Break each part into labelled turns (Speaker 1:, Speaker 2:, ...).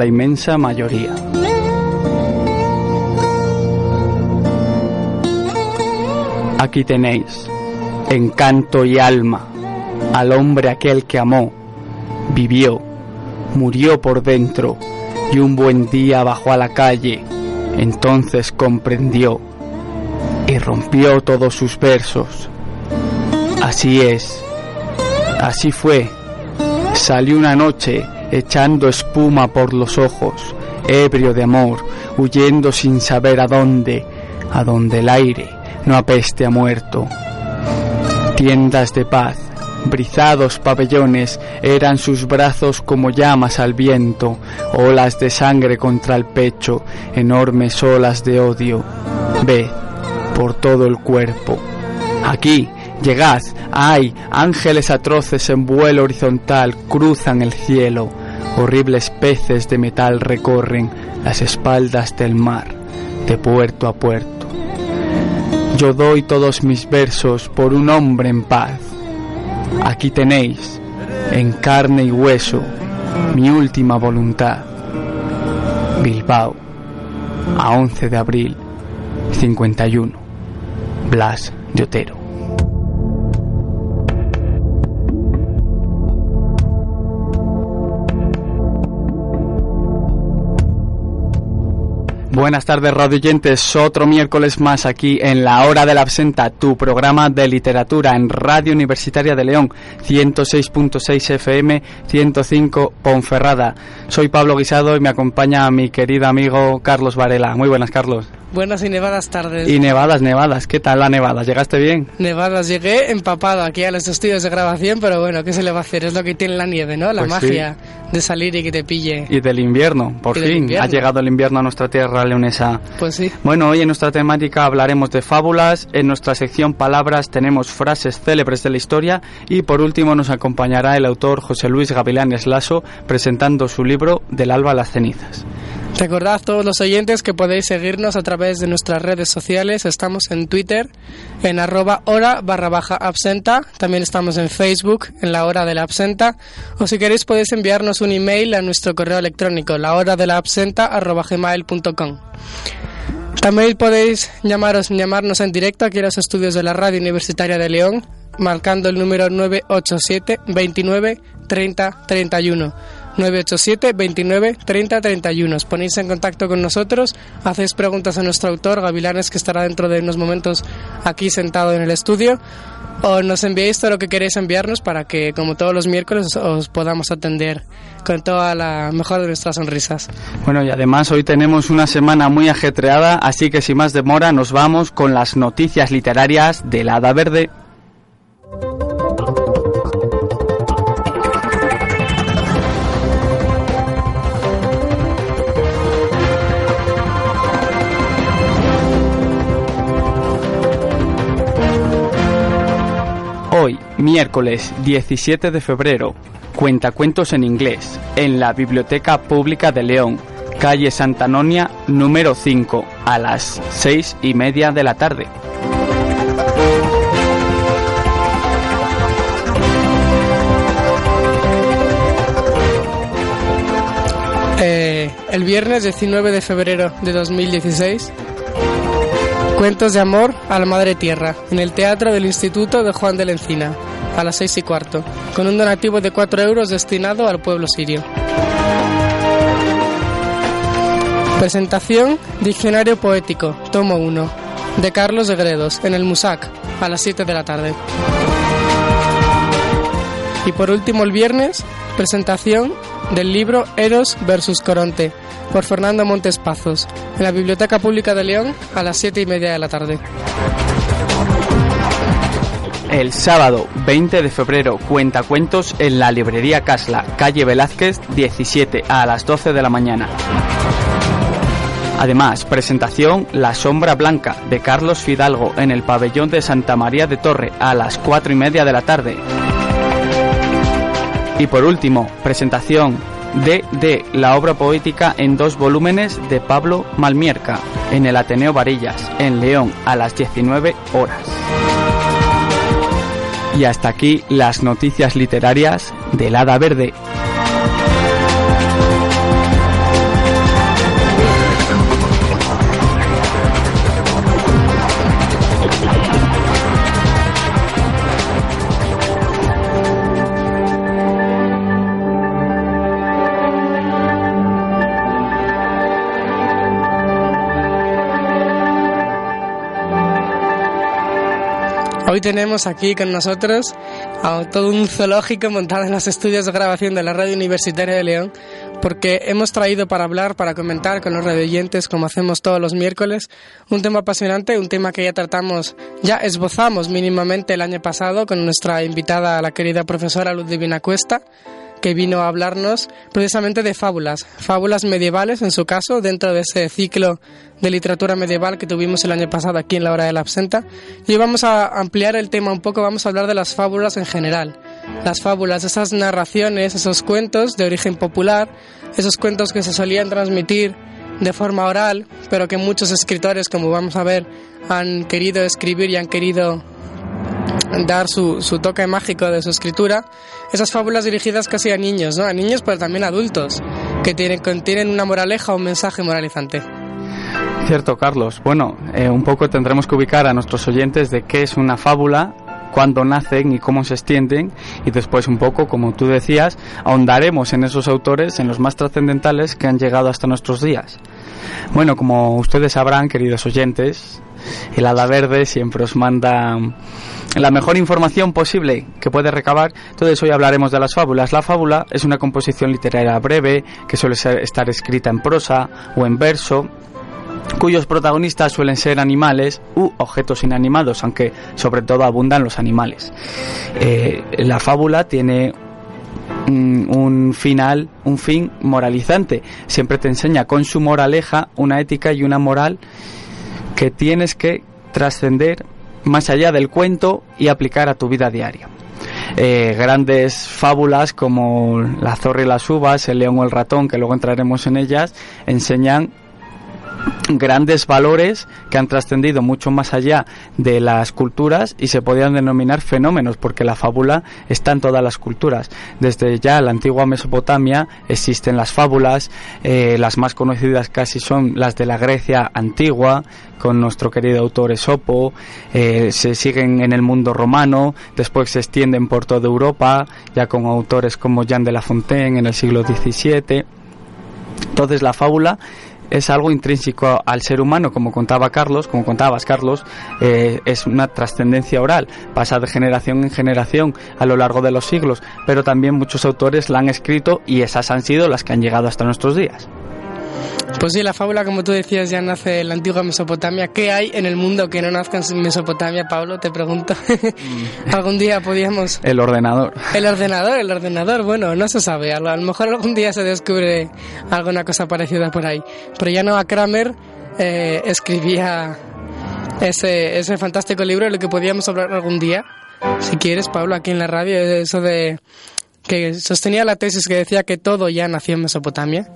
Speaker 1: la inmensa mayoría. Aquí tenéis, encanto y alma, al hombre aquel que amó, vivió, murió por dentro y un buen día bajó a la calle, entonces comprendió y rompió todos sus versos. Así es, así fue, salió una noche echando espuma por los ojos, ebrio de amor, huyendo sin saber a dónde, a donde el aire no apeste a muerto. Tiendas de paz, brizados pabellones, eran sus brazos como llamas al viento, olas de sangre contra el pecho, enormes olas de odio. Ve, por todo el cuerpo. Aquí, llegad, ay, ángeles atroces en vuelo horizontal cruzan el cielo, horribles peces de metal recorren las espaldas del mar, de puerto a puerto. Yo doy todos mis versos por un hombre en paz. Aquí tenéis, en carne y hueso, mi última voluntad. Bilbao, a 11 de abril 51. Blas de Otero. Buenas tardes, radioyentes. Otro miércoles más aquí en La Hora de la Absenta, tu programa de literatura en Radio Universitaria de León, 106.6 FM, 105 Ponferrada. Soy Pablo Guisado y me acompaña mi querido amigo Carlos Varela. Muy buenas, Carlos.
Speaker 2: Buenas y nevadas tardes.
Speaker 1: Y nevadas, nevadas. ¿Qué tal la nevada? ¿Llegaste bien?
Speaker 2: Nevadas, llegué empapado aquí a los estudios de grabación, pero bueno, ¿qué se le va a hacer? Es lo que tiene la nieve, ¿no? La
Speaker 1: Pues
Speaker 2: magia de salir y que te pille.
Speaker 1: Y del invierno, por
Speaker 2: Y
Speaker 1: fin.
Speaker 2: invierno.
Speaker 1: Ha llegado el invierno a nuestra tierra leonesa.
Speaker 2: Pues sí.
Speaker 1: Bueno, hoy en nuestra temática hablaremos de fábulas, en nuestra sección palabras tenemos frases célebres de la historia y por último nos acompañará el autor José Luis Gavilanes Lasso presentando su libro Del alba a las cenizas.
Speaker 2: Recordad todos los oyentes que podéis seguirnos a través de nuestras redes sociales. Estamos en Twitter, en arroba hora barra baja absenta. También estamos en Facebook, en la hora de la absenta. O si queréis podéis enviarnos un email a nuestro correo electrónico, la hora de la absenta arroba gmail.com. También podéis llamaros, llamarnos en directo aquí a los estudios de la Radio Universitaria de León, marcando el número 987 29 30 31. 987 29 30 31. Os ponéis en contacto con nosotros, hacéis preguntas a nuestro autor, Gavilanes, que estará dentro de unos momentos aquí sentado en el estudio, o nos enviáis todo lo que queréis enviarnos para que, como todos los miércoles, os, os podamos atender con toda la mejor de nuestras sonrisas.
Speaker 1: Bueno, y además hoy tenemos una semana muy ajetreada, así que sin más demora nos vamos con las noticias literarias del Hada Verde. Miércoles 17 de febrero, cuentacuentos en inglés, en la Biblioteca Pública de León, calle Santa Nonia, número 5, a las seis y media de la tarde.
Speaker 2: Eh, el viernes 19 de febrero de 2016, Cuentos de amor a la Madre Tierra, en el Teatro del Instituto de Juan de la Encina, a las seis y cuarto, con un donativo de 4 euros destinado al pueblo sirio. Presentación Diccionario Poético, tomo 1, de Carlos de Gredos, en el Musac, a las 7 de la tarde. Y por último el viernes, presentación del libro Eros versus Coronte, por Fernando Montes Pazos, en la Biblioteca Pública de León a las 7 y media de la tarde.
Speaker 1: El sábado 20 de febrero, cuentacuentos en la librería Casla, calle Velázquez 17, a las 12 de la mañana. Además, presentación La Sombra Blanca de Carlos Fidalgo en el pabellón de Santa María de Torre a las 4 y media de la tarde. Y por último, presentación de, de la obra poética en dos volúmenes de Pablo Malmierca en el Ateneo Varillas, en León, a las 19 horas. Y hasta aquí las noticias literarias del Hada Verde.
Speaker 2: Hoy tenemos aquí con nosotros a todo un zoológico montado en los estudios de grabación de la Radio Universitaria de León, porque hemos traído para hablar, para comentar con los radioyentes, como hacemos todos los miércoles, un tema apasionante, un tema que ya tratamos, ya esbozamos mínimamente el año pasado con nuestra invitada, la querida profesora Luz Divina Cuesta que vino a hablarnos precisamente de fábulas, fábulas medievales en su caso, dentro de ese ciclo de literatura medieval que tuvimos el año pasado aquí en la hora de la absenta. Y vamos a ampliar el tema un poco, vamos a hablar de las fábulas en general. Las fábulas, esas narraciones, esos cuentos de origen popular, esos cuentos que se solían transmitir de forma oral, pero que muchos escritores, como vamos a ver, han querido escribir y han querido dar su, toque mágico de su escritura, esas fábulas dirigidas casi a niños, ¿no? A niños, pero también a adultos, que tienen, contienen una moraleja o un mensaje moralizante.
Speaker 1: Cierto, Carlos. Bueno, eh, un poco tendremos que ubicar a nuestros oyentes de qué es una fábula, cuándo nacen y cómo se extienden, y después un poco, como tú decías, ahondaremos en esos autores, en los más trascendentales que han llegado hasta nuestros días. Bueno, como ustedes sabrán, queridos oyentes, el Hada Verde siempre os manda la mejor información posible que puede recabar. Entonces hoy hablaremos de las fábulas. La fábula es una composición literaria breve que suele estar escrita en prosa o en verso cuyos protagonistas suelen ser animales u objetos inanimados, aunque sobre todo abundan los animales. Eh, la fábula tiene un final, un fin moralizante. Siempre te enseña con su moraleja una ética y una moral que tienes que trascender más allá del cuento y aplicar a tu vida diaria. Eh, grandes fábulas como La zorra y las uvas, El león o el ratón, que luego entraremos en ellas, enseñan grandes valores que han trascendido mucho más allá de las culturas y se podían denominar fenómenos porque la fábula está en todas las culturas. Desde ya la antigua Mesopotamia existen las fábulas, eh, las más conocidas casi son las de la Grecia antigua, con nuestro querido autor Esopo, eh, se siguen en el mundo romano, después se extienden por toda Europa, ya con autores como Jean de La Fontaine en el siglo XVII. Entonces la fábula es algo intrínseco al ser humano, como contaba Carlos, como contabas Carlos, eh, es una trascendencia oral, pasa de generación en generación a lo largo de los siglos, pero también muchos autores la han escrito y esas han sido las que han llegado hasta nuestros días.
Speaker 2: Pues sí, la fábula, como tú decías, ya nace en la antigua Mesopotamia. ¿Qué hay en el mundo que no nazca en Mesopotamia, Pablo? Te pregunto. Mm. ¿Algún día podíamos...?
Speaker 1: El ordenador.
Speaker 2: El ordenador, el ordenador. Bueno, no se sabe. A lo mejor algún día se descubre alguna cosa parecida por ahí. Pero ya no a Kramer eh, escribía ese, ese fantástico libro de lo que podíamos hablar algún día. Si quieres, Pablo, aquí en la radio, eso de que sostenía la tesis que decía que todo ya nació en Mesopotamia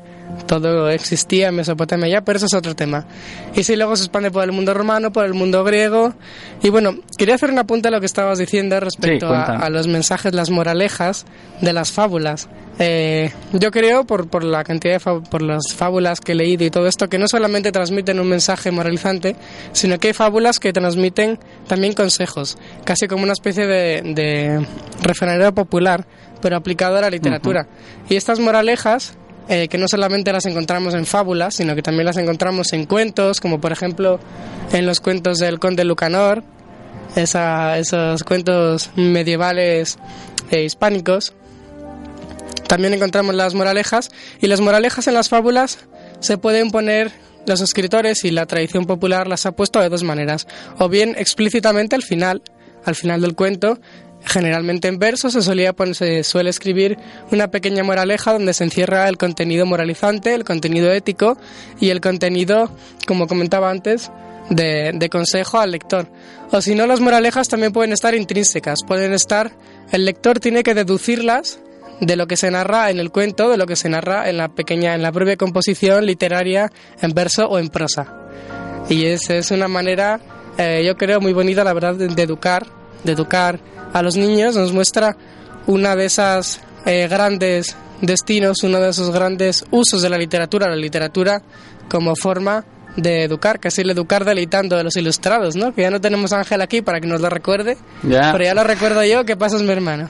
Speaker 2: todo existía en Mesopotamia ya, pero eso es otro tema. Y si luego se expande por el mundo romano, por el mundo griego. Y bueno, quería hacer un apunte a lo que estabas diciendo respecto a, los mensajes, las moralejas de las fábulas. Eh, yo creo, por, por la cantidad de por las fábulas que he leído y todo esto, que no solamente transmiten un mensaje moralizante, sino que hay fábulas que transmiten también consejos, casi como una especie de, de popular, pero aplicado a la literatura. Y estas moralejas eh, que no solamente las encontramos en fábulas, sino que también las encontramos en cuentos, como por ejemplo en los cuentos del conde Lucanor, esos cuentos medievales e hispánicos. También encontramos las moralejas y las moralejas en las fábulas se pueden poner los escritores y la tradición popular las ha puesto de dos maneras, o bien explícitamente al final, al final del cuento, Generalmente en verso se, solía se suele escribir una pequeña moraleja donde se encierra el contenido moralizante, el contenido ético y el contenido, como comentaba antes, de, de, consejo al lector. O si no, las moralejas también pueden estar intrínsecas, pueden estar, el lector tiene que deducirlas de lo que se narra en el cuento, de lo que se narra en la pequeña, en la propia composición literaria en verso o en prosa. Y esa es una manera, eh, yo creo, muy bonita, la verdad, de educar, de educar a los niños, nos muestra una de esas eh, grandes destinos, uno de esos grandes usos de la literatura, la literatura como forma de educar, casi el educar deleitando de los ilustrados, ¿no? Que ya no tenemos a Ángel aquí para que nos lo recuerde, pero ya lo recuerdo yo, ¿qué pasa, mi hermano?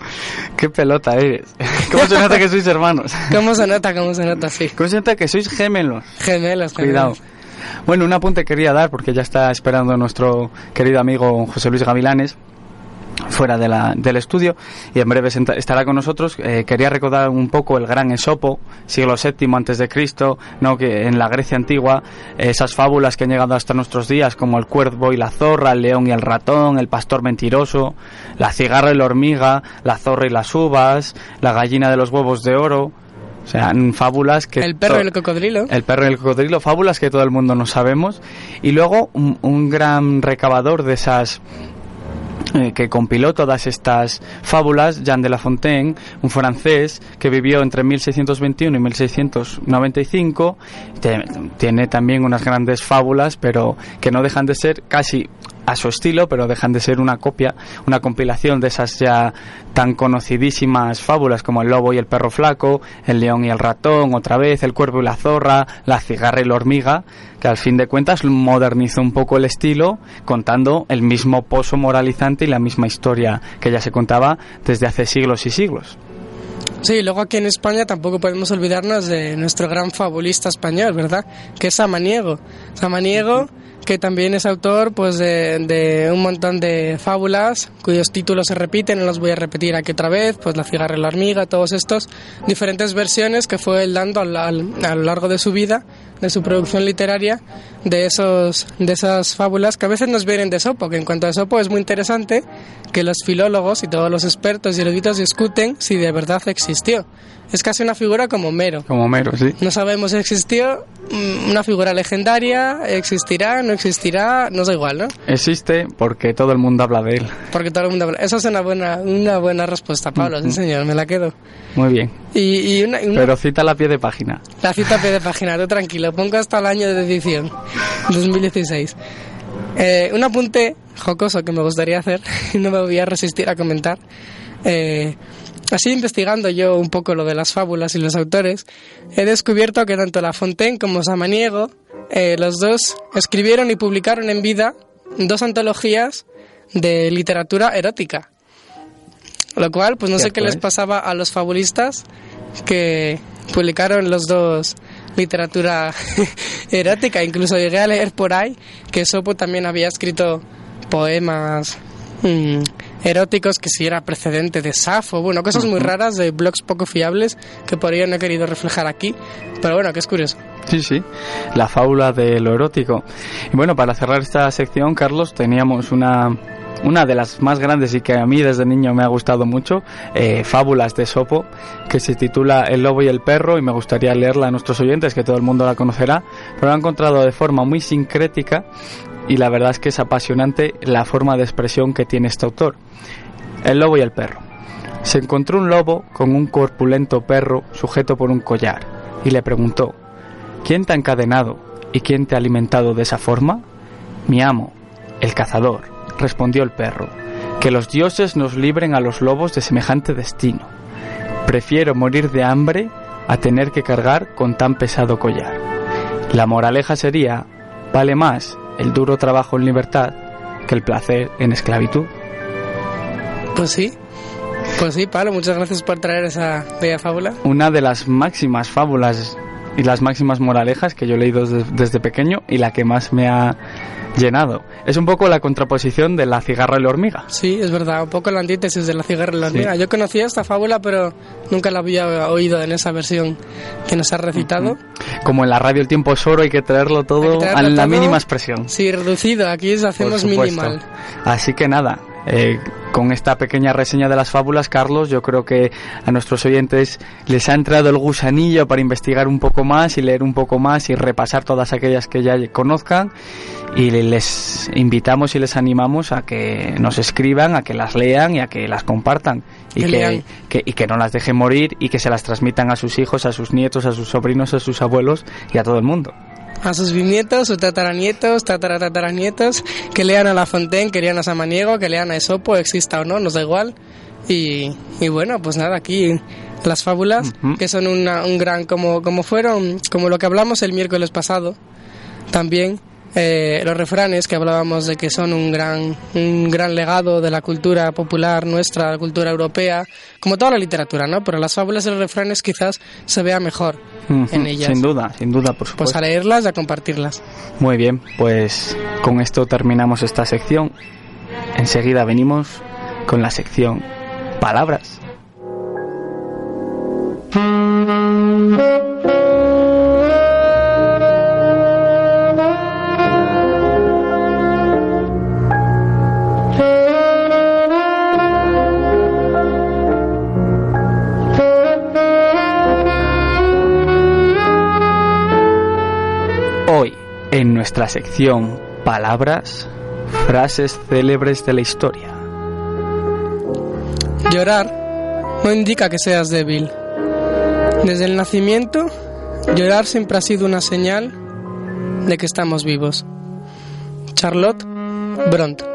Speaker 1: Qué pelota eres. ¿Cómo se nota que sois hermanos?
Speaker 2: ¿Cómo se nota, cómo se nota, sí?
Speaker 1: ¿Cómo se nota que sois gemelos?
Speaker 2: Gemelos,
Speaker 1: Cuidado. Bueno, un apunte quería dar, porque ya está esperando nuestro querido amigo José Luis Gavilanes, fuera de la, del estudio y en breve estará con nosotros. Eh, quería recordar un poco el gran Esopo, siglo VII antes de Cristo, ¿no? que en la Grecia antigua esas fábulas que han llegado hasta nuestros días como el cuervo y la zorra, el león y el ratón, el pastor mentiroso, la cigarra y la hormiga, la zorra y las uvas, la gallina de los huevos de oro. O sea, fábulas que...
Speaker 2: El perro y el cocodrilo.
Speaker 1: El perro y el cocodrilo, fábulas que todo el mundo no sabemos. Y luego un gran recabador de esas que compiló todas estas fábulas, Jean de La Fontaine, un francés que vivió entre 1621 y 1695, tiene también unas grandes fábulas, pero que no dejan de ser casi a su estilo, pero dejan de ser una copia, una compilación de esas ya tan conocidísimas fábulas como El lobo y el perro flaco, El león y el ratón, otra vez, El cuervo y la zorra, La cigarra y la hormiga, que al fin de cuentas modernizó un poco el estilo, contando el mismo pozo moralizante y la misma historia que ya se contaba desde hace siglos y siglos.
Speaker 2: Sí, luego aquí en España tampoco podemos olvidarnos de nuestro gran fabulista español, ¿verdad? Que es Samaniego. Samaniego que también es autor pues de, un montón de fábulas cuyos títulos se repiten, no los voy a repetir aquí otra vez, pues La cigarra y la hormiga, todos estos diferentes versiones que fue él dando a lo largo de su vida, de su producción literaria, de, esos, de esas fábulas que a veces nos vienen de Sopo, que en cuanto a Sopo es muy interesante que los filólogos y todos los expertos y eruditos discuten si de verdad existió. Es casi una figura como mero.
Speaker 1: Como mero, sí.
Speaker 2: No sabemos si existió, mm, una figura legendaria, existirá, no existirá, no da igual, ¿no?
Speaker 1: Existe porque todo el mundo habla de él.
Speaker 2: Porque todo el mundo habla. Esa es una buena, una buena respuesta, Pablo, sí señor, me la quedo.
Speaker 1: Muy bien.
Speaker 2: Y, una,
Speaker 1: Pero cita la pie de página.
Speaker 2: La cita a pie de página, tú tranquilo, pongo hasta el año de edición, 2016. Eh, un apunte jocoso que me gustaría hacer, y no me voy a resistir a comentar. Eh, Así investigando yo un poco lo de las fábulas y los autores, he descubierto que tanto La Fontaine como Samaniego, eh, los dos escribieron y publicaron en vida dos antologías de literatura erótica. Lo cual, pues no sé qué les pasaba a los fabulistas que publicaron los dos literatura erótica. Incluso llegué a leer por ahí que Sopo también había escrito poemas mm, eróticos que si era precedente de Safo, bueno, cosas muy raras de blogs poco fiables que por ello no he querido reflejar aquí, pero bueno, que es curioso.
Speaker 1: Sí, sí, la fábula de lo erótico. Y bueno, para cerrar esta sección, Carlos, teníamos una una de las más grandes y que a mí desde niño me ha gustado mucho, eh, Fábulas de Sopo, que se titula El lobo y el perro y me gustaría leerla a nuestros oyentes, que todo el mundo la conocerá, pero la he encontrado de forma muy sincrética y la verdad es que es apasionante la forma de expresión que tiene este autor. El lobo y el perro. Se encontró un lobo con un corpulento perro sujeto por un collar y le preguntó, ¿quién te ha encadenado y quién te ha alimentado de esa forma? Mi amo, el cazador, respondió el perro, que los dioses nos libren a los lobos de semejante destino. Prefiero morir de hambre a tener que cargar con tan pesado collar. La moraleja sería, vale más el duro trabajo en libertad que el placer en esclavitud.
Speaker 2: Pues sí, pues sí, Pablo, muchas gracias por traer esa bella fábula.
Speaker 1: Una de las máximas fábulas y las máximas moralejas que yo he leído desde, pequeño y la que más me ha llenado. Es un poco la contraposición de la cigarra y la hormiga.
Speaker 2: Sí, es verdad, un poco la antítesis de la cigarra y la hormiga. Yo conocía esta fábula, pero nunca la había oído en esa versión que nos ha recitado.
Speaker 1: Como en la radio el tiempo es oro, hay que traerlo todo a la mínima expresión.
Speaker 2: Sí, reducido, aquí hacemos minimal.
Speaker 1: Así que nada, eh, con esta pequeña reseña de las fábulas, Carlos, yo creo que a nuestros oyentes les ha entrado el gusanillo para investigar un poco más y leer un poco más y repasar todas aquellas que ya conozcan. Y les invitamos y les animamos a que nos escriban, a que las lean y a que las compartan. Y que, y que no las dejen morir y que se las transmitan a sus hijos, a sus nietos, a sus sobrinos, a sus abuelos y a todo el mundo
Speaker 2: a sus bisnietos, sus tataranietos, tataratataranietos, que lean a La Fontaine, que lean a Samaniego, que lean a Esopo, exista o no, nos da igual. Y, y bueno, pues nada, aquí las fábulas, que son una, un gran, como, como fueron, como lo que hablamos el miércoles pasado, también eh, los refranes que hablábamos de que son un gran, un gran legado de la cultura popular nuestra, la cultura europea, como toda la literatura, ¿no? Pero las fábulas y los refranes quizás se vea mejor en ellas.
Speaker 1: Sin duda, sin duda, por supuesto.
Speaker 2: Pues a leerlas y a compartirlas.
Speaker 1: Muy bien, pues con esto terminamos esta sección. Enseguida venimos con la sección Palabras. Nuestra sección Palabras, frases célebres de la historia.
Speaker 2: Llorar no indica que seas débil. Desde el nacimiento, llorar siempre ha sido una señal de que estamos vivos. Charlotte Bronte.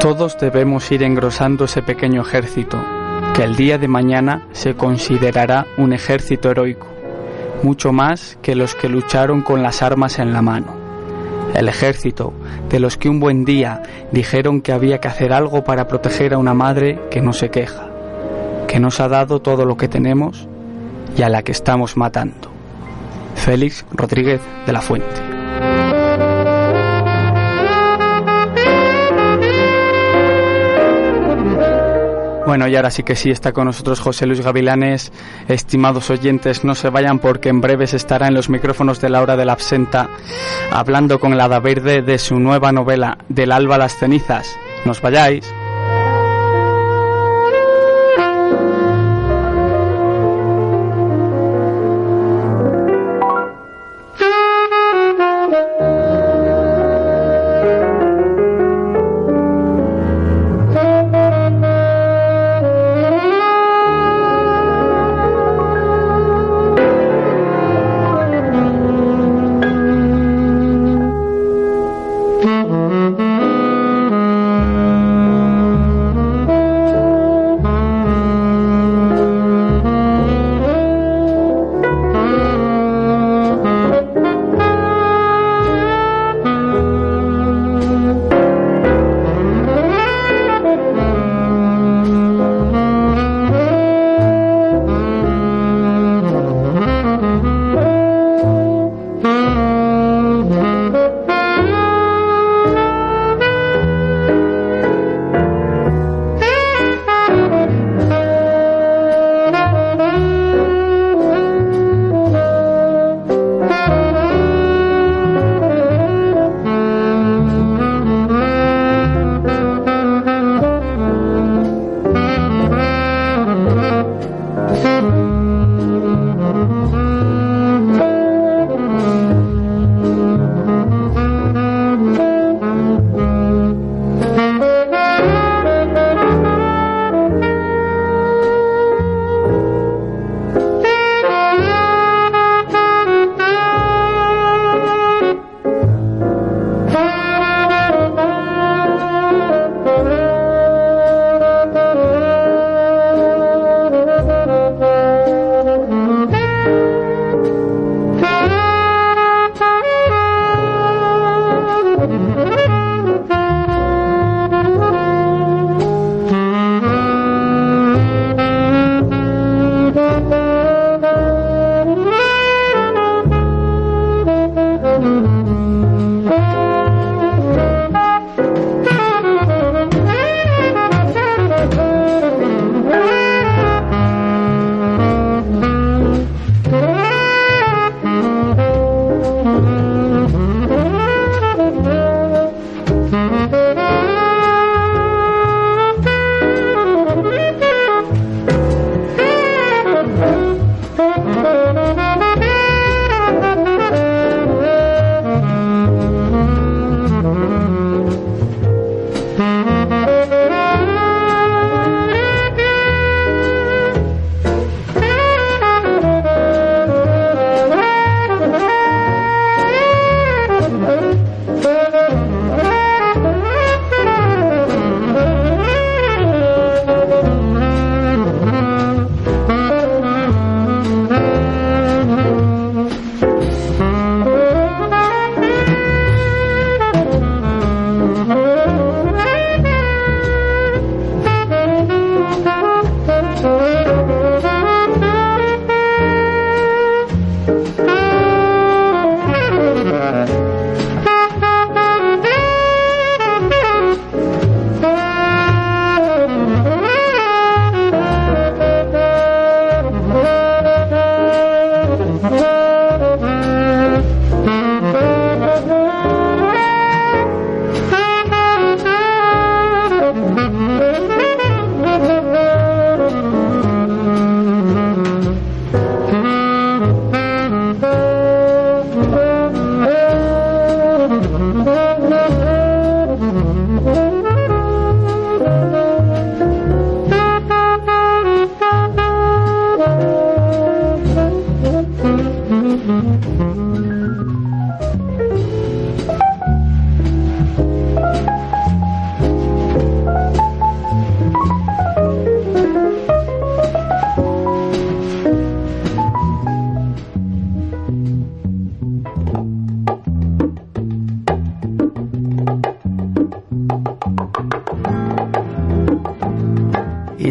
Speaker 1: Todos debemos ir engrosando ese pequeño ejército, que el día de mañana se considerará un ejército heroico, mucho más que los que lucharon con las armas en la mano. El ejército de los que un buen día dijeron que había que hacer algo para proteger a una madre que no se queja, que nos ha dado todo lo que tenemos y a la que estamos matando. Félix Rodríguez de la Fuente. Bueno, y ahora sí que sí está con nosotros José Luis Gavilanes. Estimados oyentes, no se vayan porque en breves estará en los micrófonos de la hora de la absenta hablando con el Hada Verde de su nueva novela Del alba a las cenizas. Nos vayáis.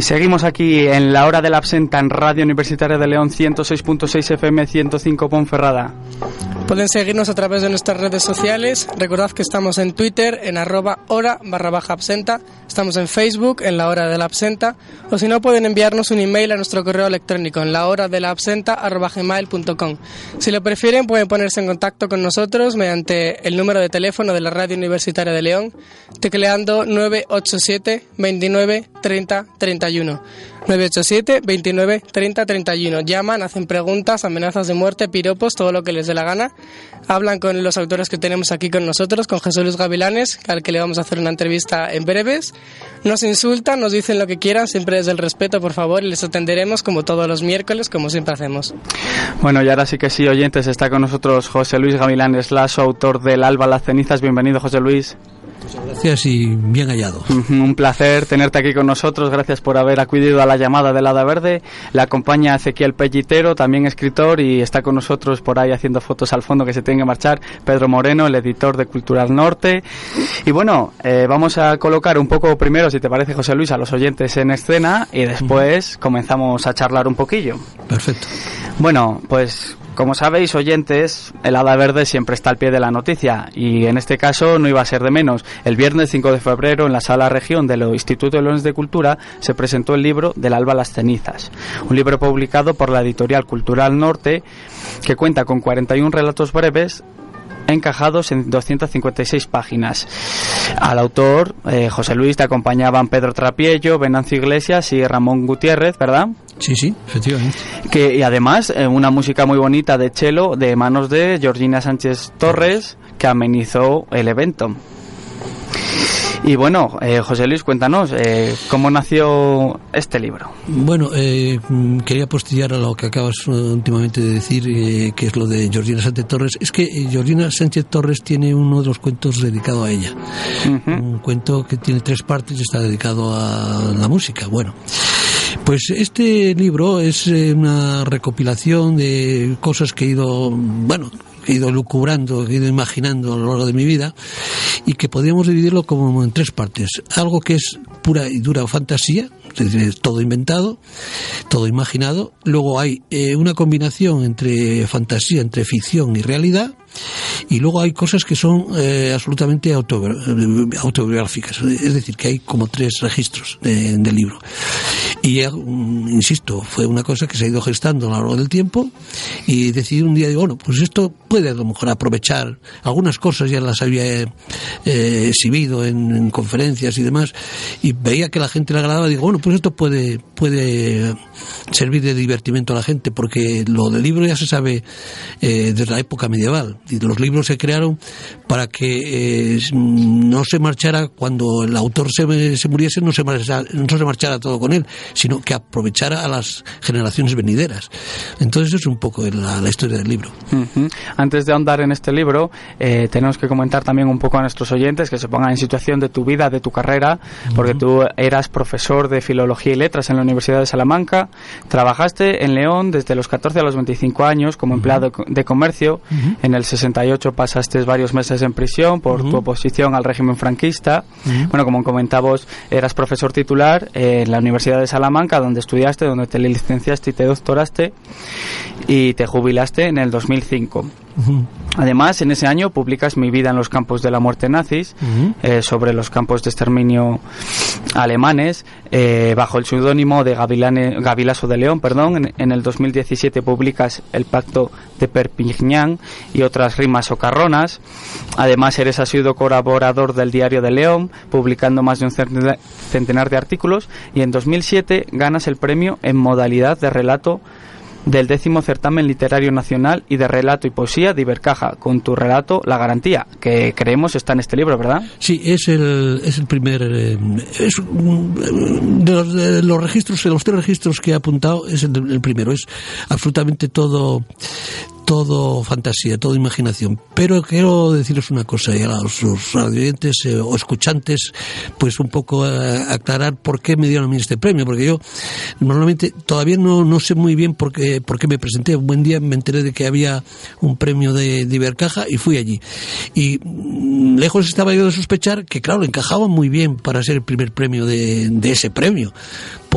Speaker 1: Seguimos aquí en la hora de la absenta en Radio Universitaria de León 106.6 FM 105 Ponferrada.
Speaker 2: Pueden seguirnos a través de nuestras redes sociales. Recordad que estamos en Twitter en arroba hora barra baja absenta. Estamos en Facebook en la hora de la absenta. O si no, pueden enviarnos un email a nuestro correo electrónico en la hora de la absenta. Si lo prefieren, pueden ponerse en contacto con nosotros mediante el número de teléfono de la Radio Universitaria de León, tecleando 987 29 30 31. 987 29 30 31. Llaman, hacen preguntas, amenazas de muerte, piropos, todo lo que les dé la gana. Hablan con los autores que tenemos aquí con nosotros, con Jesús Luis Gavilanes, al que le vamos a hacer una entrevista en breves. Nos insultan, nos dicen lo que quieran, siempre desde el respeto, por favor, y les atenderemos como todos los miércoles, como siempre hacemos.
Speaker 1: Bueno, y ahora sí que sí, oyentes, está con nosotros José Luis Gavilanes, Lazo, autor del Alba Las Cenizas. Bienvenido, José Luis.
Speaker 3: Muchas gracias y bien hallado.
Speaker 1: Un placer tenerte aquí con nosotros. Gracias por haber acudido a la llamada del Hada Verde. Le acompaña Ezequiel Pellitero, también escritor, y está con nosotros por ahí haciendo fotos al fondo que se tiene que marchar. Pedro Moreno, el editor de Cultural Norte. Y bueno, eh, vamos a colocar un poco primero, si te parece, José Luis, a los oyentes en escena y después comenzamos a charlar un poquillo.
Speaker 3: Perfecto.
Speaker 1: Bueno, pues como sabéis, oyentes, el Hada Verde siempre está al pie de la noticia y en este caso no iba a ser de menos. El viernes 5 de febrero en la sala región del Instituto de Leones de Cultura se presentó el libro Del Alba a las Cenizas, un libro publicado por la editorial Cultural Norte que cuenta con 41 relatos breves encajados en 256 páginas. Al autor, eh, José Luis, te acompañaban Pedro Trapiello, Venancio Iglesias y Ramón Gutiérrez, ¿verdad?
Speaker 3: Sí, sí, efectivamente.
Speaker 1: Que, y además, eh, una música muy bonita de cello de manos de Georgina Sánchez Torres, que amenizó el evento. Y bueno, eh, José Luis, cuéntanos, eh, ¿cómo nació este libro?
Speaker 3: Bueno, eh, quería postillar a lo que acabas últimamente de decir, eh, que es lo de Georgina Sánchez Torres. Es que eh, Georgina Sánchez Torres tiene uno de los cuentos dedicado a ella. Un cuento que tiene tres partes y está dedicado a la música. Bueno. Pues este libro es eh, una recopilación de cosas que he ido, bueno, he ido lucubrando, he ido imaginando a lo largo de mi vida y que podríamos dividirlo como en tres partes. Algo que es pura y dura fantasía, todo inventado, todo imaginado. Luego hay eh, una combinación entre fantasía, entre ficción y realidad. Y luego hay cosas que son eh, absolutamente autobi- autobiográficas, es decir, que hay como tres registros de- del libro. Y mm, insisto, fue una cosa que se ha ido gestando a lo largo del tiempo y decidí un día, digo, bueno, pues esto puede a lo mejor aprovechar. Algunas cosas ya las había eh, eh, exhibido en, en conferencias y demás y veía que la gente le agradaba, digo, bueno, pues esto puede, puede servir de divertimento a la gente porque lo del libro ya se sabe eh, desde la época medieval y los libros se crearon para que no se marchara cuando el autor se, se muriese no se, marchara, no se marchara todo con él sino que aprovechara a las generaciones venideras entonces eso es un poco la, la historia del libro.
Speaker 1: Antes de ahondar en este libro, eh, tenemos que comentar también un poco a nuestros oyentes que se pongan en situación de tu vida, de tu carrera, porque tú eras profesor de Filología y Letras en la Universidad de Salamanca, trabajaste en León desde los 14 a los 25 años como empleado de comercio, en el 68 pasaste varios meses en prisión por tu oposición al régimen franquista, bueno, como comentábamos, eras profesor titular en la Universidad de Salamanca, donde estudiaste, donde te licenciaste y te doctoraste, y te jubilaste en el 2005. Además, en ese año publicas Mi vida en los campos de la muerte nazis, eh, sobre los campos de exterminio alemanes, eh, bajo el seudónimo de Gavilane- Gavilaso de León. Perdón. En, en el 2017 publicas El pacto de Perpignan y otras rimas socarronas. Además, eres asiduo colaborador del Diario de León, publicando más de un centena- centenar de artículos. Y en 2007 ganas el premio en modalidad de relato del décimo certamen literario nacional y de relato y poesía de Ibercaja, con tu relato La Garantía, que creemos está en este libro, ¿verdad?
Speaker 3: Sí, es el, es el primer. eh, es de, los, de los registros, de los tres registros que he apuntado, es el primero. Es absolutamente todo todo fantasía, todo imaginación. Pero quiero deciros una cosa y a los, radioyentes eh, o escuchantes, pues un poco eh, aclarar por qué me dieron a mí este premio, porque yo normalmente todavía no, no sé muy bien por qué, por qué me presenté. Un buen día me enteré de que había un premio de, de Ibercaja y fui allí. Y mm, lejos estaba yo de sospechar que, claro, encajaba muy bien para ser el primer premio de, de ese premio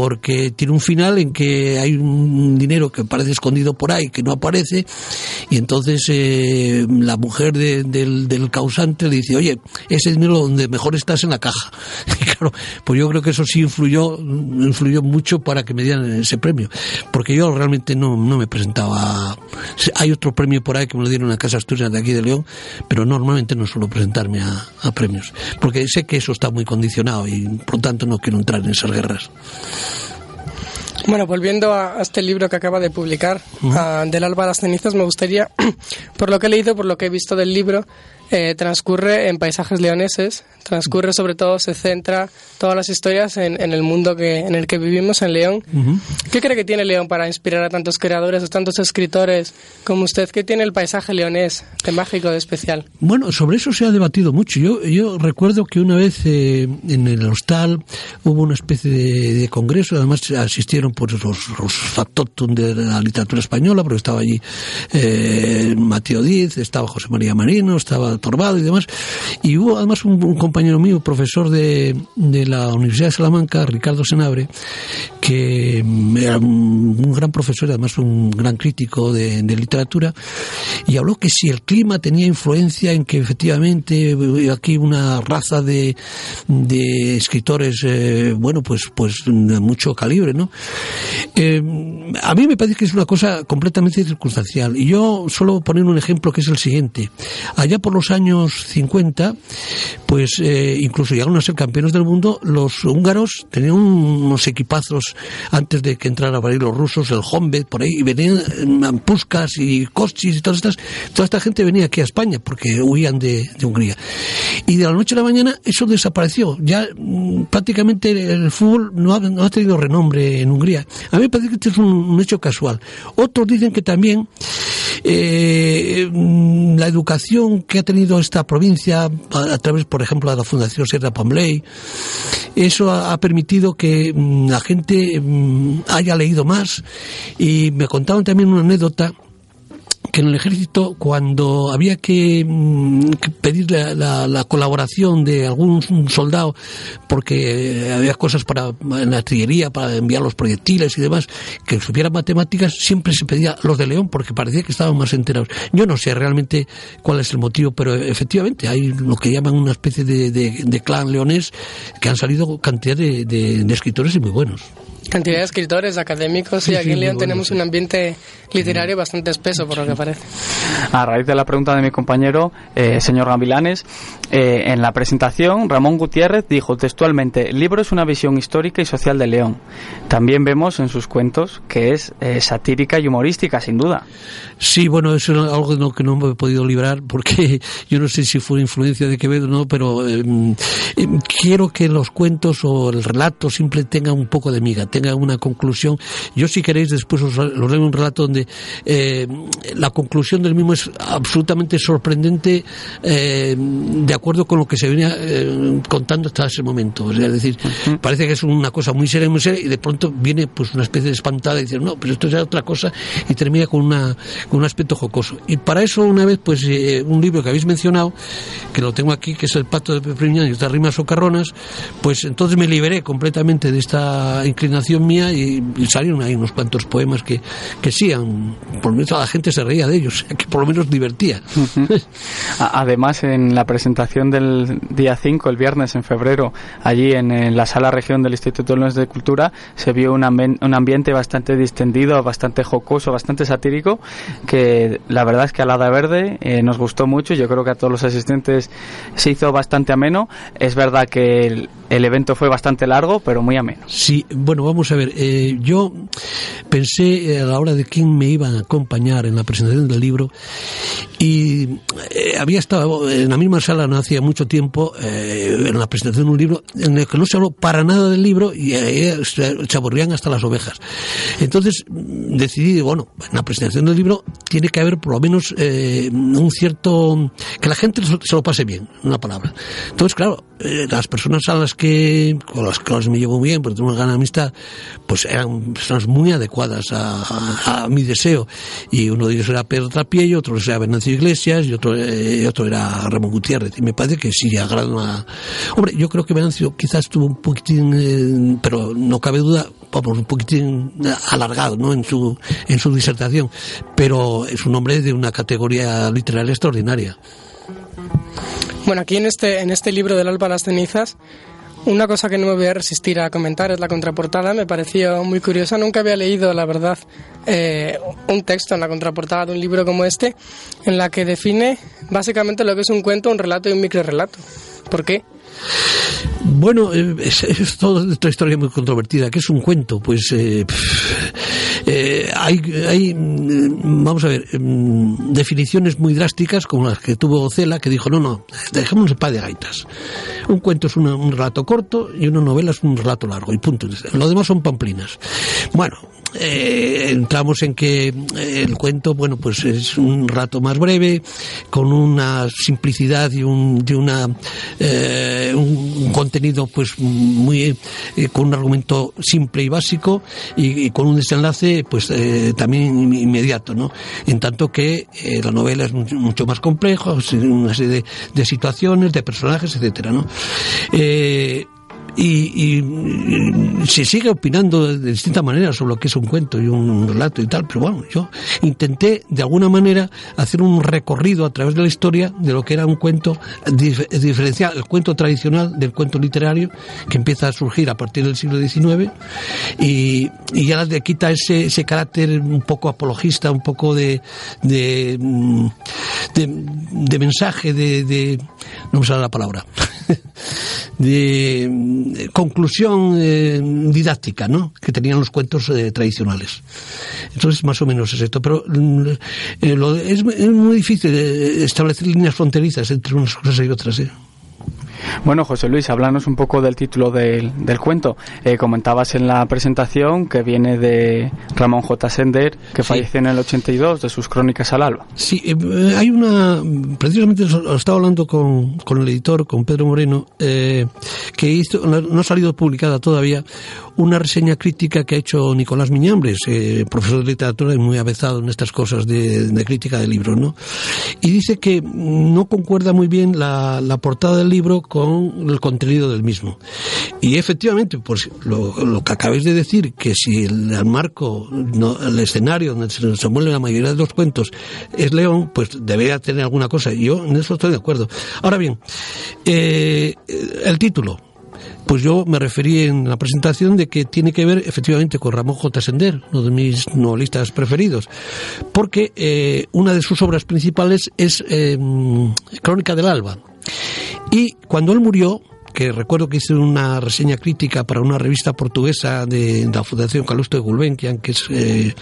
Speaker 3: porque tiene un final en que hay un dinero que parece escondido por ahí, que no aparece, y entonces eh, la mujer del, del, causante le dice, oye, ese dinero donde mejor estás en la caja. Y claro, pues yo creo que eso sí influyó, influyó mucho para que me dieran ese premio, porque yo realmente no, no me presentaba. Hay otro premio por ahí que me lo dieron en la Casa Asturias de aquí de León, pero normalmente no suelo presentarme a, a premios, porque sé que eso está muy condicionado y por lo tanto no quiero entrar en esas guerras.
Speaker 2: Bueno, volviendo a, este libro que acaba de publicar, Del Alba a las Cenizas, me gustaría, por lo que he leído, por lo que he visto del libro, eh, transcurre en paisajes leoneses, transcurre sobre todo, se centra todas las historias en, el mundo que, en el que vivimos, en León. ¿Qué cree que tiene León para inspirar a tantos creadores, a tantos escritores como usted? ¿Qué tiene el paisaje leonés de mágico, de especial?
Speaker 3: Bueno, sobre eso se ha debatido mucho. Yo, yo recuerdo que una vez eh, en el hostal hubo una especie de, congreso, además asistieron por pues, los, los factotum de la literatura española, porque estaba allí eh, Mateo Diz, estaba José María Marino, estaba Torbado y demás. Y hubo además un, compañero mío, profesor de, de, la Universidad de Salamanca, Ricardo Senabre, que era un, gran profesor, además un gran crítico de, literatura, y habló que si el clima tenía influencia en que efectivamente aquí una raza de, de escritores, eh, bueno, pues, pues de mucho calibre, ¿no? Eh, a mí me parece que es una cosa completamente circunstancial. Y yo solo poner un ejemplo que es el siguiente. Allá por los años 50, pues eh, incluso llegaron a ser campeones del mundo, los húngaros tenían unos equipazos antes de que entraran a venir los rusos, el Hombet, por ahí, y venían Puskas y Kochis y todas estas, toda esta gente venía aquí a España porque huían de, Hungría. Y de la noche a la mañana eso desapareció. Ya mm, prácticamente el fútbol no ha, tenido renombre en Hungría. A mí me parece que este es un hecho casual. Otros dicen que también eh, mm, la educación que ha tenido esta provincia a, través, por ejemplo, de la Fundación Sierra Pambley, eso ha, permitido que mm, la gente haya leído más. Y me contaban también una anécdota que en el ejército cuando había que, mm, pedir la, colaboración de algún soldado porque había cosas para en la artillería para enviar los proyectiles y demás que supieran matemáticas siempre se pedía los de León porque parecía que estaban más enterados. Yo no sé realmente cuál es el motivo pero efectivamente hay lo que llaman una especie de, clan leonés que han salido cantidad de, de escritores y muy buenos.
Speaker 2: Cantidad de escritores, académicos, y aquí en León tenemos un ambiente literario bastante espeso, por lo que parece.
Speaker 1: A raíz de la pregunta de mi compañero, eh, señor Gavilanes, eh, en la presentación, Ramón Gutiérrez dijo textualmente: el libro es una visión histórica y social de León. También vemos en sus cuentos que es eh, satírica y humorística, sin duda.
Speaker 3: Sí, bueno, eso es algo de lo que no me he podido librar, porque yo no sé si fue influencia de Quevedo o no, pero quiero que los cuentos o el relato siempre tengan un poco de miga tenga una conclusión. Yo, si queréis, después os, leo un relato donde eh, la conclusión del mismo es absolutamente sorprendente eh, de acuerdo con lo que se venía eh, contando hasta ese momento. es decir, parece que es una cosa muy seria, muy seria, y de pronto viene pues una especie de espantada y dice, no, pero esto es otra cosa, y termina con, una, con un aspecto jocoso. Y para eso, una vez, pues un libro que habéis mencionado, que lo tengo aquí, que es El Pacto de Pepriñán y otras rimas socarronas, pues entonces me liberé completamente de esta inclinación mía y, salieron ahí unos cuantos poemas que, que sí, por lo menos la gente se reía de ellos, que por lo menos divertía.
Speaker 1: Además, en la presentación del día 5, el viernes en febrero, allí en, la sala región del Instituto de Cultura, se vio un, un ambiente bastante distendido, bastante jocoso, bastante satírico, que la verdad es que a la Verde eh, nos gustó mucho. Yo creo que a todos los asistentes se hizo bastante ameno. Es verdad que el, el evento fue bastante largo, pero muy ameno.
Speaker 3: Sí, bueno, vamos a ver. Eh, yo pensé a la hora de quién me iba a acompañar en la presentación del libro y eh, había estado en la misma sala no hacía mucho tiempo eh, en la presentación de un libro en el que no se habló para nada del libro y se chaborrían hasta las ovejas. Entonces decidí, bueno, en la presentación del libro tiene que haber por lo menos un cierto... que la gente se lo pase bien, una palabra. Entonces, claro, las personas a las que con las que me llevo bien, porque tengo una gran amistad, pues eran personas muy adecuadas a, mi deseo. Y uno de ellos era Pedro Trapiello, otro era Venancio Iglesias y otro, eh, otro era Ramón Gutiérrez. Y me parece que sí, agrada a... Hombre, yo creo que Venancio quizás tuvo un poquitín, eh, pero no cabe duda vamos, un poquitín alargado ¿no? en, su, en su disertación, pero es un hombre de una categoría literaria extraordinaria.
Speaker 2: Bueno, aquí en este, en este libro del Alba las cenizas, una cosa que no me voy a resistir a comentar es la contraportada, me pareció muy curiosa. Nunca había leído, la verdad, eh, un texto en la contraportada de un libro como este, en la que define básicamente lo que es un cuento, un relato y un microrelato. ¿Por qué?
Speaker 3: Bueno, es, es toda otra historia muy controvertida. ¿Qué es un cuento? Pues eh, eh, hay, hay, mm, vamos a ver, mm, definiciones muy drásticas como las que tuvo Ocela, que dijo, no, no, dejemos el pa de gaitas. Un cuento es un relato corto y una novela es un relato largo, y punto. Lo demás son pamplinas. Bueno, eh, entramos en que eh, el cuento, bueno, pues es un rato más breve, con una simplicidad y un, de una, eh, un, contenido, pues muy, eh, con un argumento simple y básico y, con un desenlace, pues también inmediato, ¿no? En tanto que la novela es mucho, mucho más compleja, una serie de, de, situaciones, de personajes, etcétera, ¿no? Y, y, se sigue opinando de distintas maneras sobre lo que es un cuento y un relato y tal, pero bueno, yo intenté de alguna manera hacer un recorrido a través de la historia de lo que era un cuento, dif diferenciar el cuento tradicional del cuento literario que empieza a surgir a partir del siglo XIX y, ya le quita ese, ese carácter un poco apologista, un poco de, de, de, de mensaje, de, de, no me sale la palabra, de conclusión eh, didáctica, ¿no? Que tenían los cuentos eh, tradicionales. Entonces, más o menos es esto. Pero eh, lo, es, es, muy difícil eh, establecer líneas fronterizas entre unas cosas y otras. ¿Eh?
Speaker 1: Bueno, José Luis, háblanos un poco del título del, del cuento. Eh, comentabas en la presentación que viene de Ramón J. Sender, que sí. falleció en el 82, de sus crónicas al alba.
Speaker 3: Sí, eh, hay una. Precisamente estaba hablando con, con el editor, con Pedro Moreno, eh, que hizo, no ha salido publicada todavía, una reseña crítica que ha hecho Nicolás Miñambres, eh, profesor de literatura y muy avezado en estas cosas de, de, crítica de libros, ¿no? Y dice que no concuerda muy bien la, la portada del libro con el contenido del mismo. Y efectivamente, pues lo, lo que acabáis de decir, que si el, marco, no, el escenario donde se, se mueven la mayoría de los cuentos es León, pues debería tener alguna cosa. Yo en eso estoy de acuerdo. Ahora bien, eh, el título, pues yo me referí en la presentación de que tiene que ver efectivamente con Ramón J. Sender, uno de mis novelistas preferidos, porque eh, una de sus obras principales es eh, Crónica del Alba. Y cuando él murió, que recuerdo que hice una reseña crítica para una revista portuguesa de, la Fundación Calusto de Gulbenkian, que es eh,